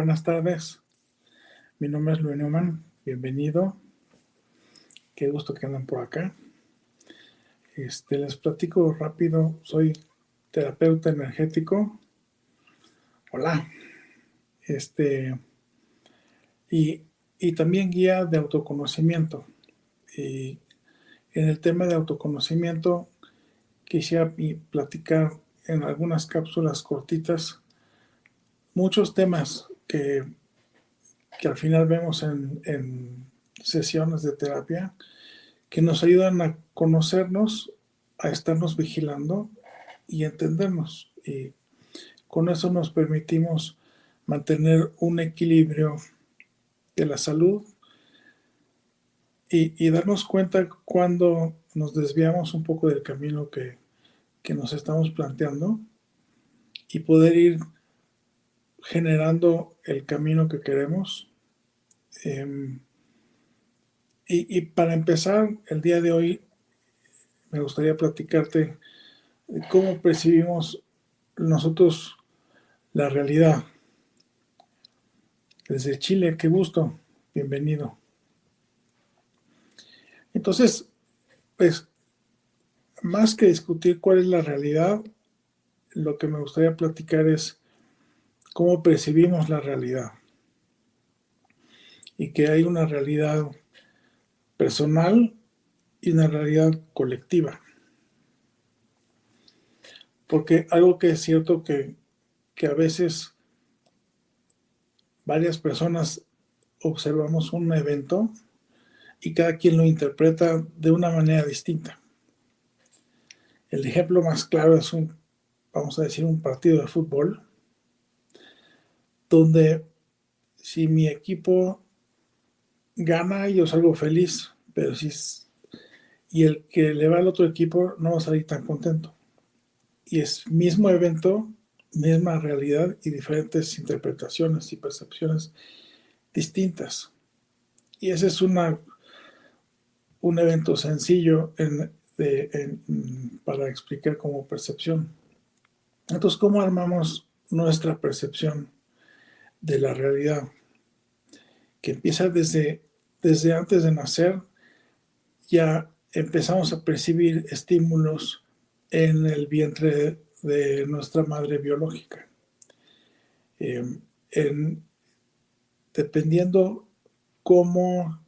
Buenas tardes. Mi nombre es Luis Newman. Bienvenido. Qué gusto que andan por acá. Este, les platico rápido. Soy terapeuta energético. Hola. Este, y, y también guía de autoconocimiento. Y en el tema de autoconocimiento quisiera platicar en algunas cápsulas cortitas muchos temas que, que al final vemos en, en, sesiones de terapia que nos ayudan a conocernos, a estarnos vigilando y entendernos. Y con eso nos permitimos mantener un equilibrio de la salud y, y darnos cuenta cuando nos desviamos un poco del camino que, que nos estamos planteando y poder ir generando el camino que queremos. Eh, y, y, para empezar, el día de hoy me gustaría platicarte de cómo percibimos nosotros la realidad. Desde Chile, qué gusto, bienvenido. Entonces, pues, más que discutir cuál es la realidad, lo que me gustaría platicar es cómo percibimos la realidad. Y que hay una realidad personal y una realidad colectiva. Porque algo que es cierto que, que a veces varias personas observamos un evento y cada quien lo interpreta de una manera distinta. El ejemplo más claro es un, vamos a decir, un partido de fútbol donde si mi equipo gana, yo salgo feliz, pero si y el que le va al otro equipo no va a salir tan contento. Y es mismo evento, misma realidad y diferentes interpretaciones y percepciones distintas. Y ese es una, un evento sencillo para explicar como percepción. Entonces, ¿cómo armamos nuestra percepción? De la realidad, que empieza desde, desde antes de nacer, ya empezamos a percibir estímulos en el vientre de, nuestra madre biológica. Eh, en, dependiendo cómo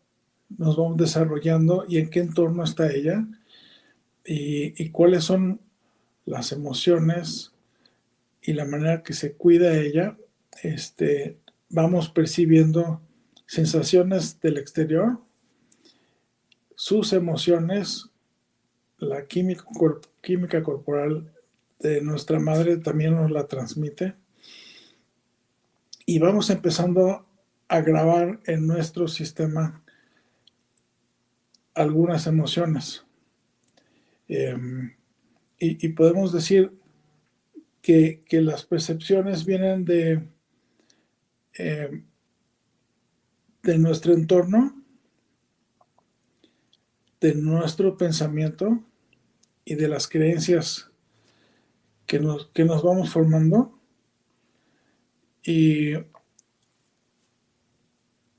nos vamos desarrollando y en qué entorno está ella y, cuáles son las emociones y la manera que se cuida ella, este, vamos percibiendo sensaciones del exterior, sus emociones, la química, corporal de nuestra madre también nos la transmite y vamos empezando a grabar en nuestro sistema algunas emociones. Em, y, podemos decir que, las percepciones vienen de, em, de nuestro entorno, de nuestro pensamiento y de las creencias que nos, que nos vamos formando y,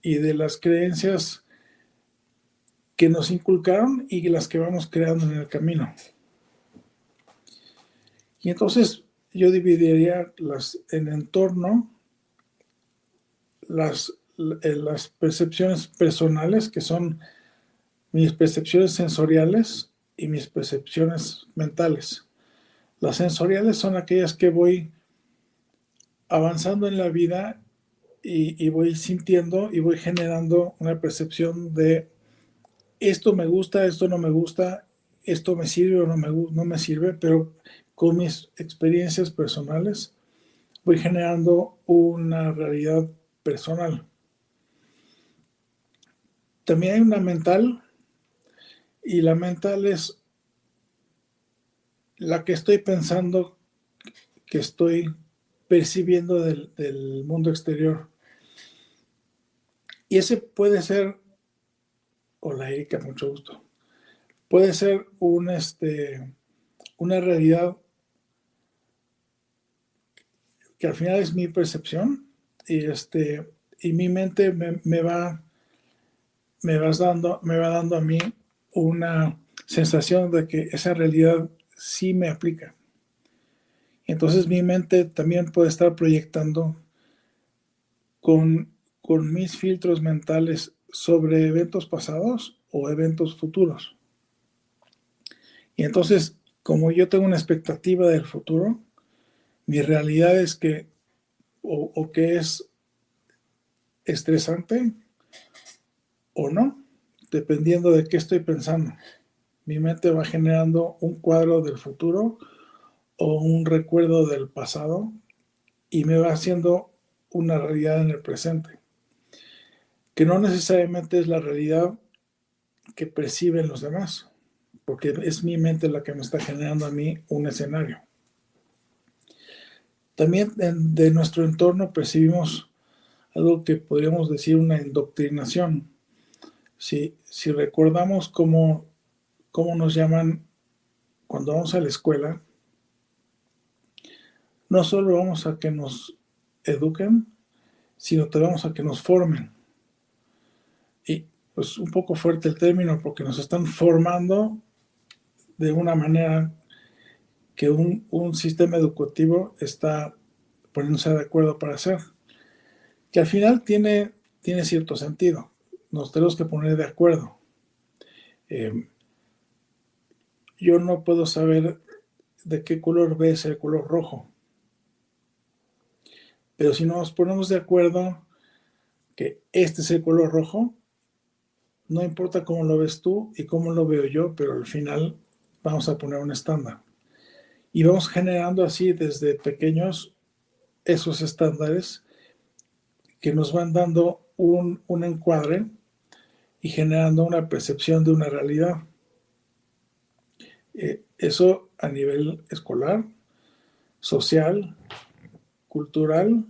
y de las creencias que nos inculcaron y las que vamos creando en el camino. Y entonces yo dividiría las, en entorno, las, eh, las percepciones personales, que son mis percepciones sensoriales y mis percepciones mentales. Las sensoriales son aquellas que voy avanzando en la vida y, y, voy sintiendo y voy generando una percepción de esto me gusta, esto no me gusta, esto me sirve o no me, no me sirve, pero con mis experiencias personales voy generando una realidad personal. También hay una mental y la mental es la que estoy pensando que estoy percibiendo del, del mundo exterior. Y ese puede ser Hola Erika, mucho gusto. Puede ser un, este, una realidad que al final es mi percepción y, este, y mi mente me, va, me, vas dando, me va dando a mí una sensación de que esa realidad sí me aplica. Entonces mi mente también puede estar proyectando con, con mis filtros mentales sobre eventos pasados o eventos futuros. Y entonces, como yo tengo una expectativa del futuro, mi realidad es que o, que es estresante o no, dependiendo de qué estoy pensando. Mi mente va generando un cuadro del futuro o un recuerdo del pasado y me va haciendo una realidad en el presente que no necesariamente es la realidad que perciben los demás, porque es mi mente la que me está generando a mí un escenario. También de nuestro entorno percibimos algo que podríamos decir una indoctrinación. Si, si recordamos cómo, cómo nos llaman cuando vamos a la escuela, no solo vamos a que nos eduquen, sino que vamos a que nos formen y pues un poco fuerte el término porque nos están formando de una manera que un, sistema educativo está poniéndose de acuerdo para hacer, que al final tiene, tiene cierto sentido. Nos tenemos que poner de acuerdo. Em, yo no puedo saber de qué color ves el color rojo. Pero si nos ponemos de acuerdo que este es el color rojo, no importa cómo lo ves tú y cómo lo veo yo, pero al final vamos a poner un estándar. Y vamos generando así desde pequeños esos estándares que nos van dando un, encuadre y generando una percepción de una realidad. Eh, eso a nivel escolar, social, cultural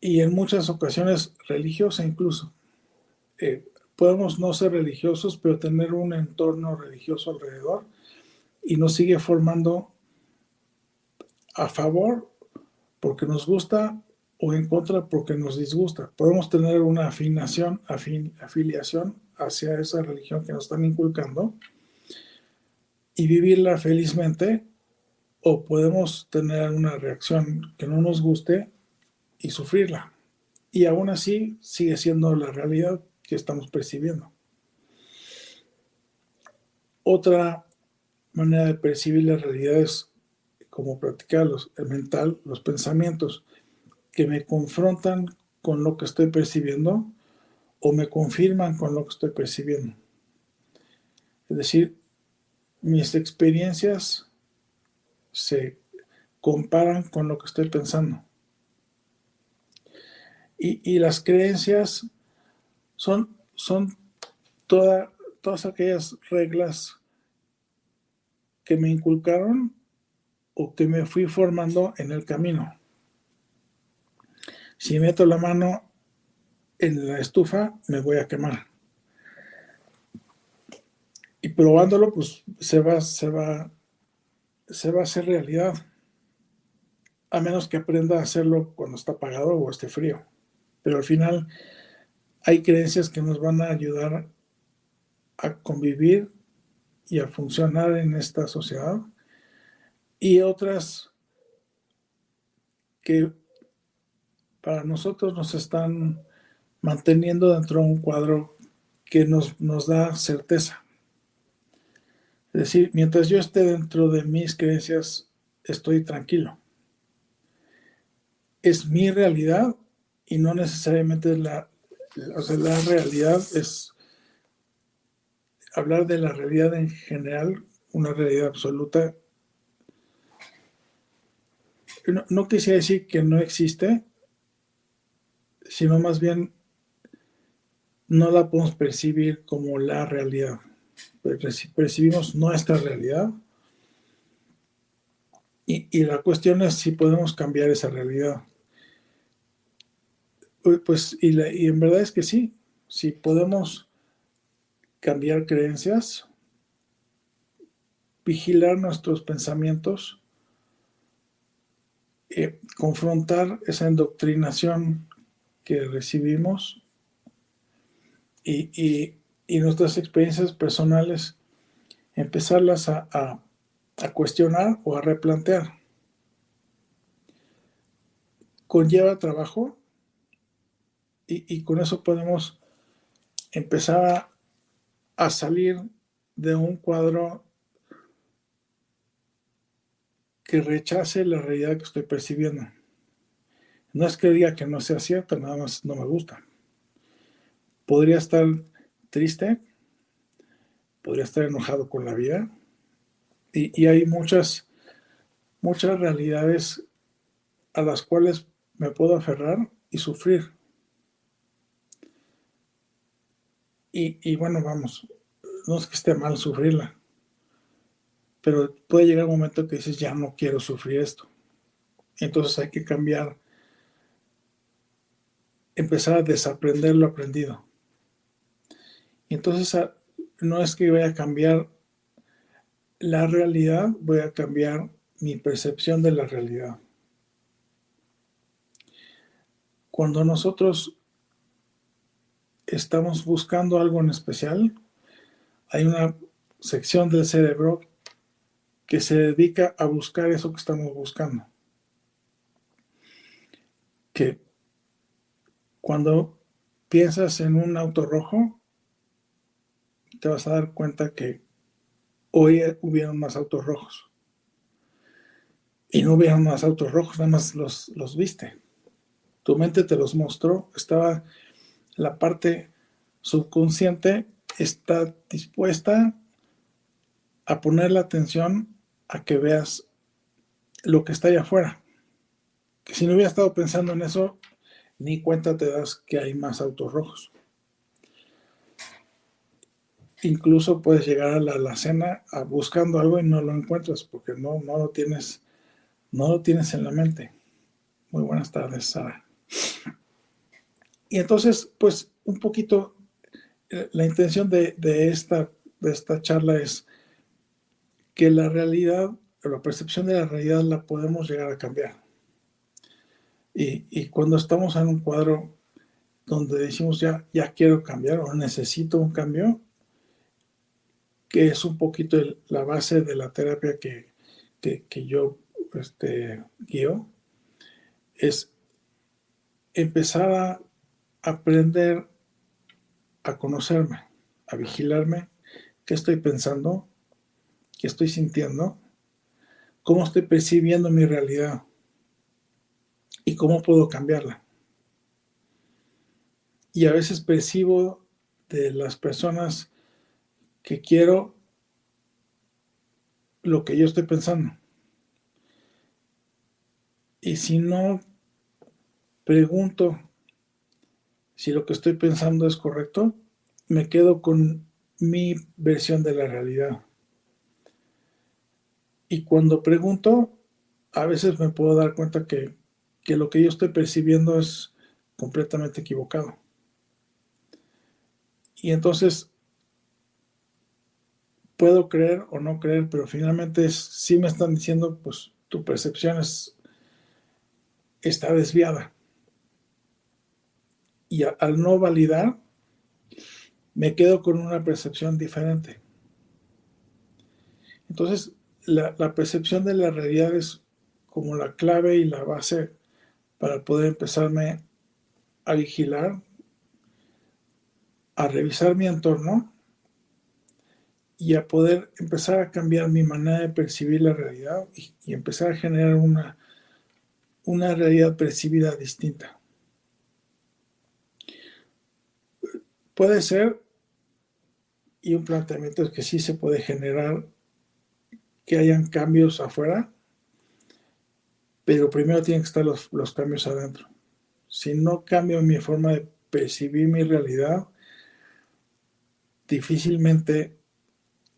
y en muchas ocasiones religiosa incluso. Eh, podemos no ser religiosos, pero tener un entorno religioso alrededor y nos sigue formando a favor porque nos gusta o en contra porque nos disgusta. Podemos tener una afinación, afiliación hacia esa religión que nos están inculcando y vivirla felizmente o podemos tener una reacción que no nos guste y sufrirla y aún así sigue siendo la realidad que estamos percibiendo. Otra manera de percibir la realidad es como practicar el mental, los pensamientos que me confrontan con lo que estoy percibiendo o me confirman con lo que estoy percibiendo. Es decir, mis experiencias se comparan con lo que estoy pensando. Y, las creencias son, son todas aquellas reglas que me inculcaron o que me fui formando en el camino. Si meto la mano en la estufa, me voy a quemar. Y probándolo, pues se va, se va, se va a hacer realidad. A menos que aprenda a hacerlo cuando está apagado o esté frío. Pero al final hay creencias que nos van a ayudar a convivir y a funcionar en esta sociedad y otras que para nosotros nos están manteniendo dentro de un cuadro que nos, nos da certeza. Es decir, mientras yo esté dentro de mis creencias, estoy tranquilo. Es mi realidad y no necesariamente la, o sea, la realidad es hablar de la realidad en general, una realidad absoluta. No, no quisiera decir que no existe, sino más bien no la podemos percibir como la realidad. Percibimos nuestra realidad y, y la cuestión es si podemos cambiar esa realidad. Pues, y, en verdad es que sí, si podemos cambiar creencias, vigilar nuestros pensamientos, eh, confrontar esa indoctrinación que recibimos y, nuestras experiencias personales, empezarlas a, a cuestionar o a replantear. Conlleva trabajo, y, con eso podemos empezar a, salir de un cuadro que rechace la realidad que estoy percibiendo. No es que diga que no sea cierto, nada más no me gusta. Podría estar triste, podría estar enojado con la vida. Y, y, hay muchas, muchas realidades a las cuales me puedo aferrar y sufrir. Y, bueno, vamos, no es que esté mal sufrirla, pero puede llegar un momento que dices, ya no quiero sufrir esto. Entonces hay que cambiar, empezar a desaprender lo aprendido. Y entonces ah, no es que vaya a cambiar la realidad, voy a cambiar mi percepción de la realidad. Cuando nosotros estamos buscando algo en especial, hay una sección del cerebro que se dedica a buscar eso que estamos buscando. Que cuando piensas en un auto rojo, te vas a dar cuenta que hoy hubieron más autos rojos. Y no hubieron más autos rojos, nada más los, los viste. Tu mente te los mostró, estaba la parte subconsciente está dispuesta a poner la atención a que veas lo que está allá afuera. Que si no hubiera estado pensando en eso, ni cuenta te das que hay más autos rojos. Incluso puedes llegar a la alacena buscando algo y no lo encuentras porque no, no lo tienes, no lo tienes en la mente. Muy buenas tardes, Sara. Y entonces, pues un poquito, eh, la intención de, esta, de esta charla es que la realidad, la percepción de la realidad la podemos llegar a cambiar. Y, cuando estamos en un cuadro donde decimos ya, ya quiero cambiar o necesito un cambio, que es un poquito la base de la terapia que, que, yo este, guío, es empezar a aprender a conocerme, a vigilarme, qué estoy pensando, qué estoy sintiendo, cómo estoy percibiendo mi realidad y cómo puedo cambiarla. Y a veces percibo de las personas que quiero lo que yo estoy pensando. Y si no pregunto si lo que estoy pensando es correcto, me quedo con mi versión de la realidad. Y cuando pregunto, a veces me puedo dar cuenta que, que lo que yo estoy percibiendo es completamente equivocado. Y entonces puedo creer o no creer, pero finalmente sí me están diciendo, pues tu percepción es, está desviada. Y al no validar, me quedo con una percepción diferente. Entonces, la, percepción de la realidad es como la clave y la base para poder empezarme a vigilar, a revisar mi entorno y a poder empezar a cambiar mi manera de percibir la realidad y, y empezar a generar una, una realidad percibida distinta. Puede ser, y un planteamiento es que sí se puede generar que hayan cambios afuera, pero primero tienen que estar los, los cambios adentro. Si no cambio mi forma de percibir mi realidad, difícilmente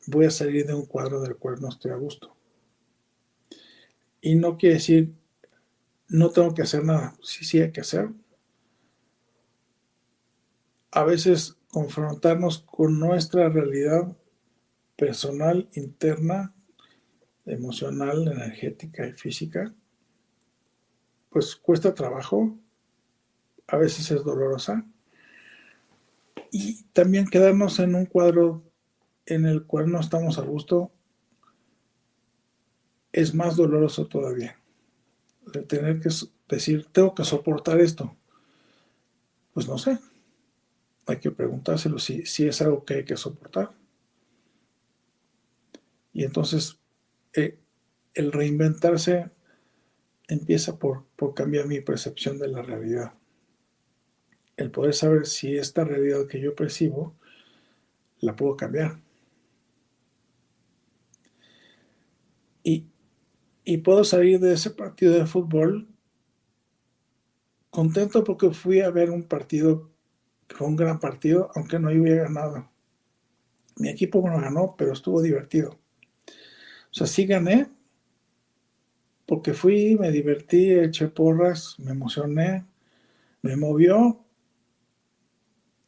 voy a salir de un cuadro del cual no estoy a gusto. Y no quiere decir, no tengo que hacer nada, sí, sí hay que hacer, a veces confrontarnos con nuestra realidad personal, interna, emocional, energética y física, pues cuesta trabajo, a veces es dolorosa, y también quedarnos en un cuadro en el cual no estamos a gusto es más doloroso todavía. De tener que decir, tengo que soportar esto. Pues no sé, hay que preguntárselo si, es algo que hay que soportar. Y entonces eh, el reinventarse empieza por, por cambiar mi percepción de la realidad. El poder saber si esta realidad que yo percibo la puedo cambiar. Y, y puedo salir de ese partido de fútbol contento porque fui a ver un partido fue un gran partido, aunque no hubiera ganado. Mi equipo no ganó, pero estuvo divertido. O sea, sí gané, porque fui, me divertí, eché porras, me emocioné, me movió.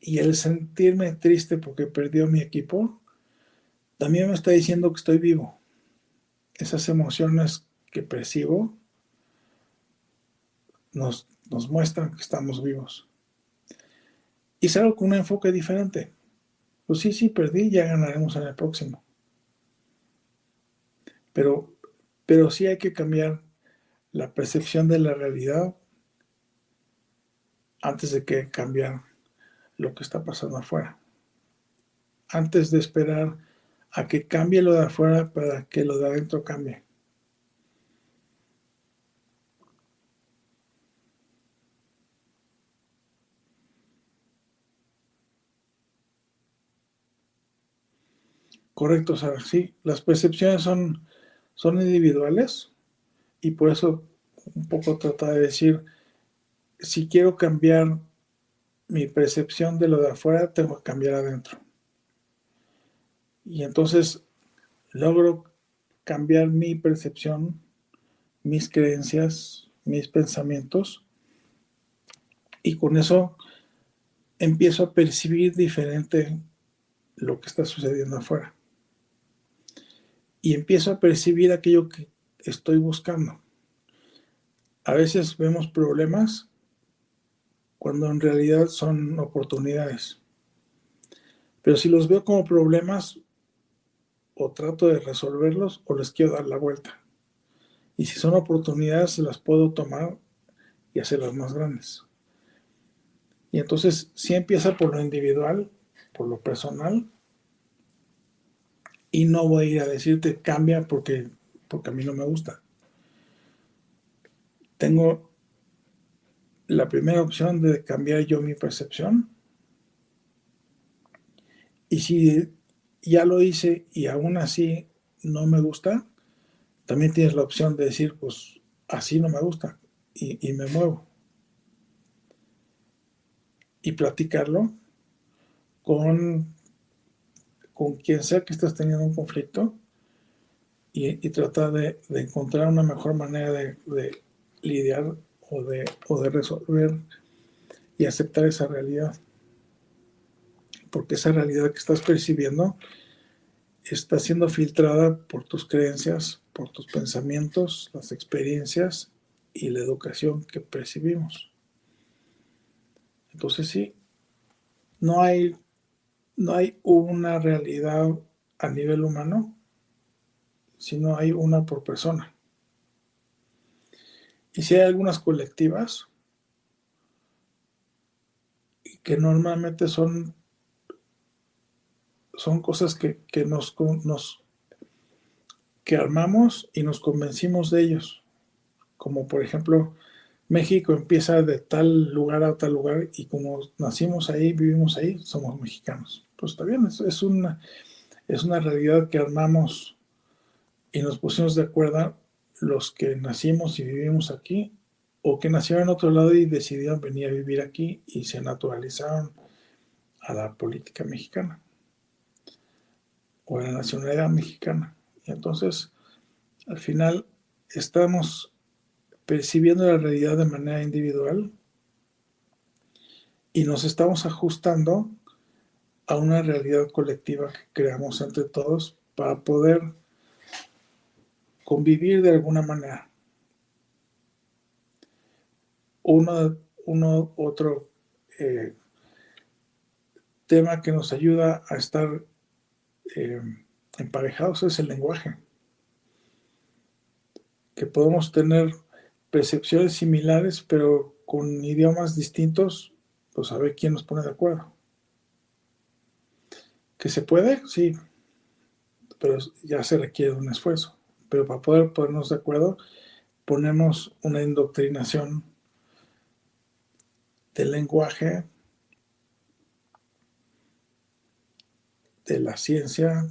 Y el sentirme triste porque perdió mi equipo, también me está diciendo que estoy vivo. Esas emociones que percibo nos, nos muestran que estamos vivos y salgo con un enfoque diferente. Pues sí, sí, perdí, ya ganaremos en el próximo. Pero, pero sí hay que cambiar la percepción de la realidad antes de que cambiar lo que está pasando afuera. Antes de esperar a que cambie lo de afuera para que lo de adentro cambie. Correcto, Sara. Sí, las percepciones son, son individuales y por eso un poco trata de decir, si quiero cambiar mi percepción de lo de afuera, tengo que cambiar adentro. Y entonces logro cambiar mi percepción, mis creencias, mis pensamientos, y con eso empiezo a percibir diferente lo que está sucediendo afuera y empiezo a percibir aquello que estoy buscando. A veces vemos problemas cuando en realidad son oportunidades. Pero si los veo como problemas, o trato de resolverlos o les quiero dar la vuelta. Y si son oportunidades, las puedo tomar y hacerlas más grandes. Y entonces sí empieza por lo individual, por lo personal, y no voy a ir a decirte cambia porque, porque a mí no me gusta. Tengo la primera opción de cambiar yo mi percepción. Y si ya lo hice y aún así no me gusta, también tienes la opción de decir, pues así no me gusta y, y me muevo. Y platicarlo con con quien sea que estés teniendo un conflicto y, tratar de, encontrar una mejor manera de, lidiar o de, o de resolver y aceptar esa realidad. Porque esa realidad que estás percibiendo está siendo filtrada por tus creencias, por tus pensamientos, las experiencias y la educación que percibimos. Entonces sí, no hay no hay una realidad a nivel humano, sino hay una por persona. Y si hay algunas colectivas, que normalmente son, son cosas que, nos, nos que armamos y nos convencimos de ellos. Como por ejemplo, México empieza de tal lugar a tal lugar y como nacimos ahí, vivimos ahí, somos mexicanos pues está bien, es, una, es una realidad que armamos y nos pusimos de acuerdo los que nacimos y vivimos aquí o que nacieron en otro lado y decidieron venir a vivir aquí y se naturalizaron a la política mexicana o a la nacionalidad mexicana. Y entonces, al final, estamos percibiendo la realidad de manera individual y nos estamos ajustando a una realidad colectiva que creamos entre todos para poder convivir de alguna manera. Uno, uno otro eh, tema que nos ayuda a estar eh, emparejados es el lenguaje. Que podemos tener percepciones similares, pero con idiomas distintos, pues a ver quién nos pone de acuerdo. ¿Que se puede? Sí, pero ya se requiere un esfuerzo. Pero para poder ponernos de acuerdo, ponemos una indoctrinación del lenguaje, de la ciencia,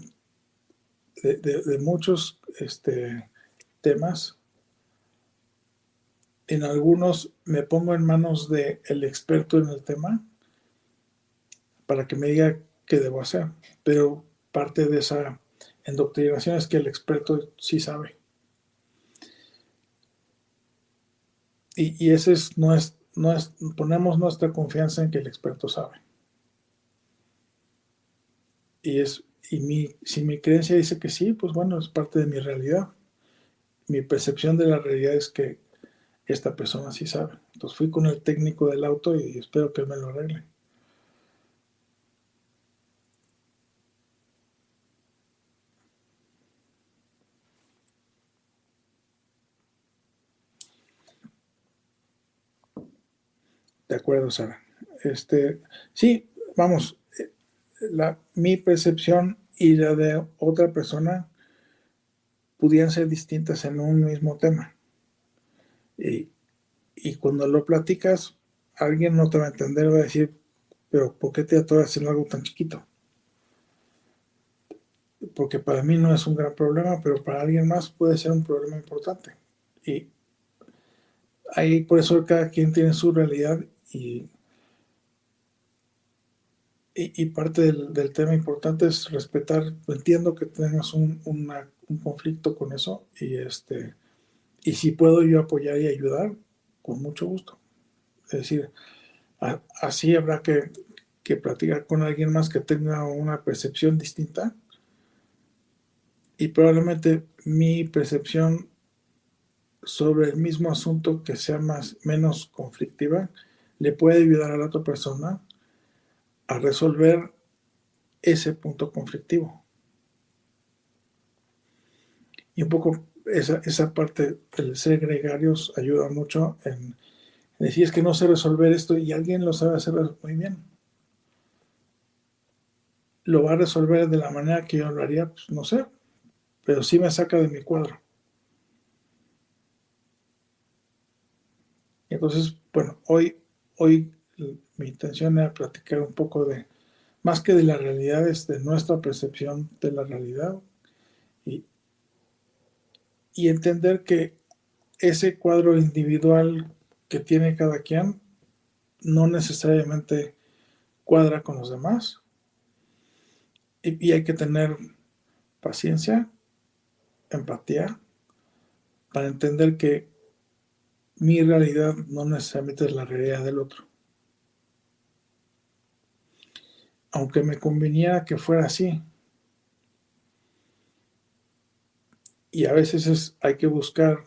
de, muchos este, temas. En algunos me pongo en manos del el experto en el tema para que me diga qué debo hacer. Pero parte de esa endoctrinación es que el experto sí sabe. Y, ese es, no es, no es, ponemos nuestra confianza en que el experto sabe. Y es, y mi, si mi creencia dice que sí, pues bueno, es parte de mi realidad. Mi percepción de la realidad es que esta persona sí sabe. Entonces fui con el técnico del auto y espero que me lo arregle. De acuerdo, Sara. Este, sí, vamos, la, mi percepción y la de otra persona pudieran ser distintas en un mismo tema. Y, cuando lo platicas, alguien no te va a entender, va a decir, pero ¿por qué te atoras en algo tan chiquito? Porque para mí no es un gran problema, pero para alguien más puede ser un problema importante. Y ahí por eso cada quien tiene su realidad y, y, parte del, tema importante es respetar, entiendo que tengas un, conflicto con eso y, este, y si puedo yo apoyar y ayudar, con mucho gusto. Es decir, así habrá que, que platicar con alguien más que tenga una percepción distinta y probablemente mi percepción sobre el mismo asunto que sea más menos conflictiva le puede ayudar a la otra persona a resolver ese punto conflictivo. Y un poco esa, esa parte del ser gregarios ayuda mucho en, Decir es que no sé resolver esto y alguien lo sabe hacer muy bien. ¿Lo va a resolver de la manera que yo lo haría? Pues no sé, pero sí me saca de mi cuadro. Entonces, bueno, hoy, hoy mi intención era platicar un poco de, más que de la realidad, es de nuestra percepción de la realidad y entender que ese cuadro individual que tiene cada quien no necesariamente cuadra con los demás. Y, hay que tener paciencia, empatía, para entender que mi realidad no necesariamente es la realidad del otro. Aunque me conveniera que fuera así. Y a veces es, hay que buscar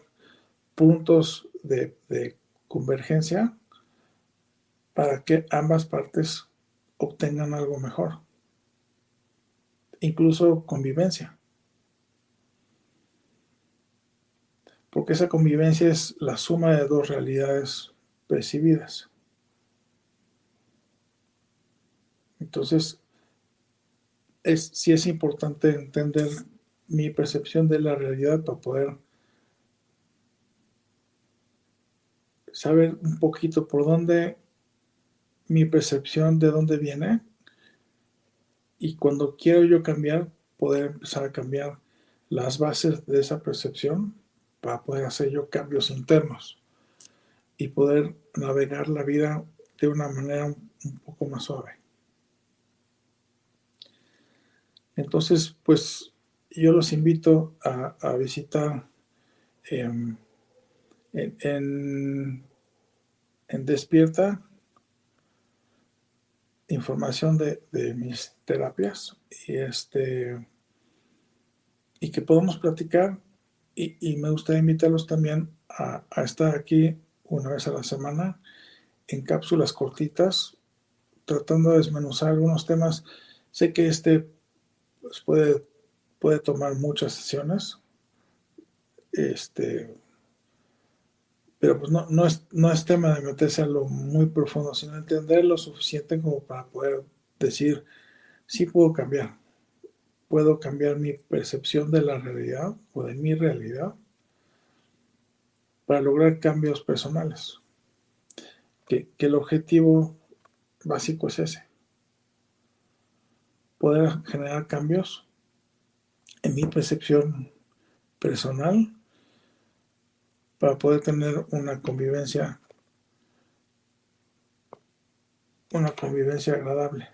puntos de, convergencia para que ambas partes obtengan algo mejor. Incluso convivencia. Porque esa convivencia es la suma de dos realidades percibidas. Entonces, es, sí es importante entender mi percepción de la realidad para poder saber un poquito por dónde mi percepción de dónde viene y cuando quiero yo cambiar, poder empezar a cambiar las bases de esa percepción para poder hacer yo cambios internos y poder navegar la vida de una manera un poco más suave. Entonces, pues yo los invito a, visitar em, en, Despierta información de, mis terapias y este y que podamos platicar y, me gustaría invitarlos también a, estar aquí una vez a la semana en cápsulas cortitas tratando de desmenuzar algunos temas. Sé que este pues, puede puede tomar muchas sesiones este pero pues no, no, es, no es tema de meterse a lo muy profundo, sino entender lo suficiente como para poder decir, sí puedo cambiar, puedo cambiar mi percepción de la realidad o de mi realidad para lograr cambios personales. Que, que el objetivo básico es ese, poder generar cambios en mi percepción personal para poder tener una convivencia, una convivencia agradable.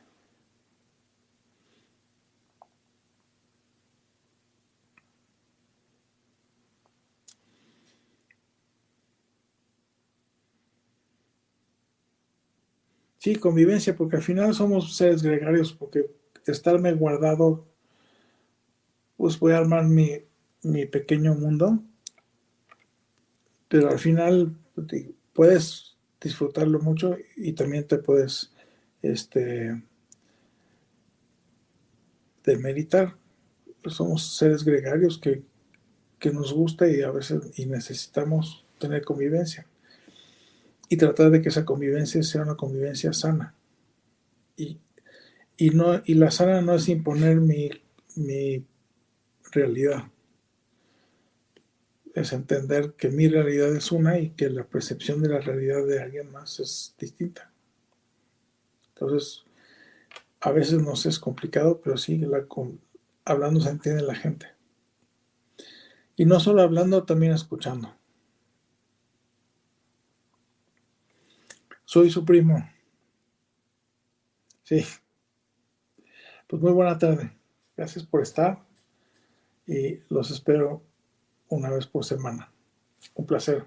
Sí, convivencia, porque al final somos seres gregarios, porque estarme guardado, pues voy a armar mi, mi pequeño mundo pero al final puedes disfrutarlo mucho y también te puedes este demeritar. Somos seres gregarios que, nos gusta y a veces y necesitamos tener convivencia. Y tratar de que esa convivencia sea una convivencia sana. Y, no, y la sana no es imponer mi, mi realidad es entender que mi realidad es una y que la percepción de la realidad de alguien más es distinta. Entonces, a veces nos es complicado, pero sí, la, hablando se entiende la gente. Y no solo hablando, también escuchando. Soy su primo. Sí. Pues muy buena tarde. Gracias por estar y los espero una vez por semana. Un placer.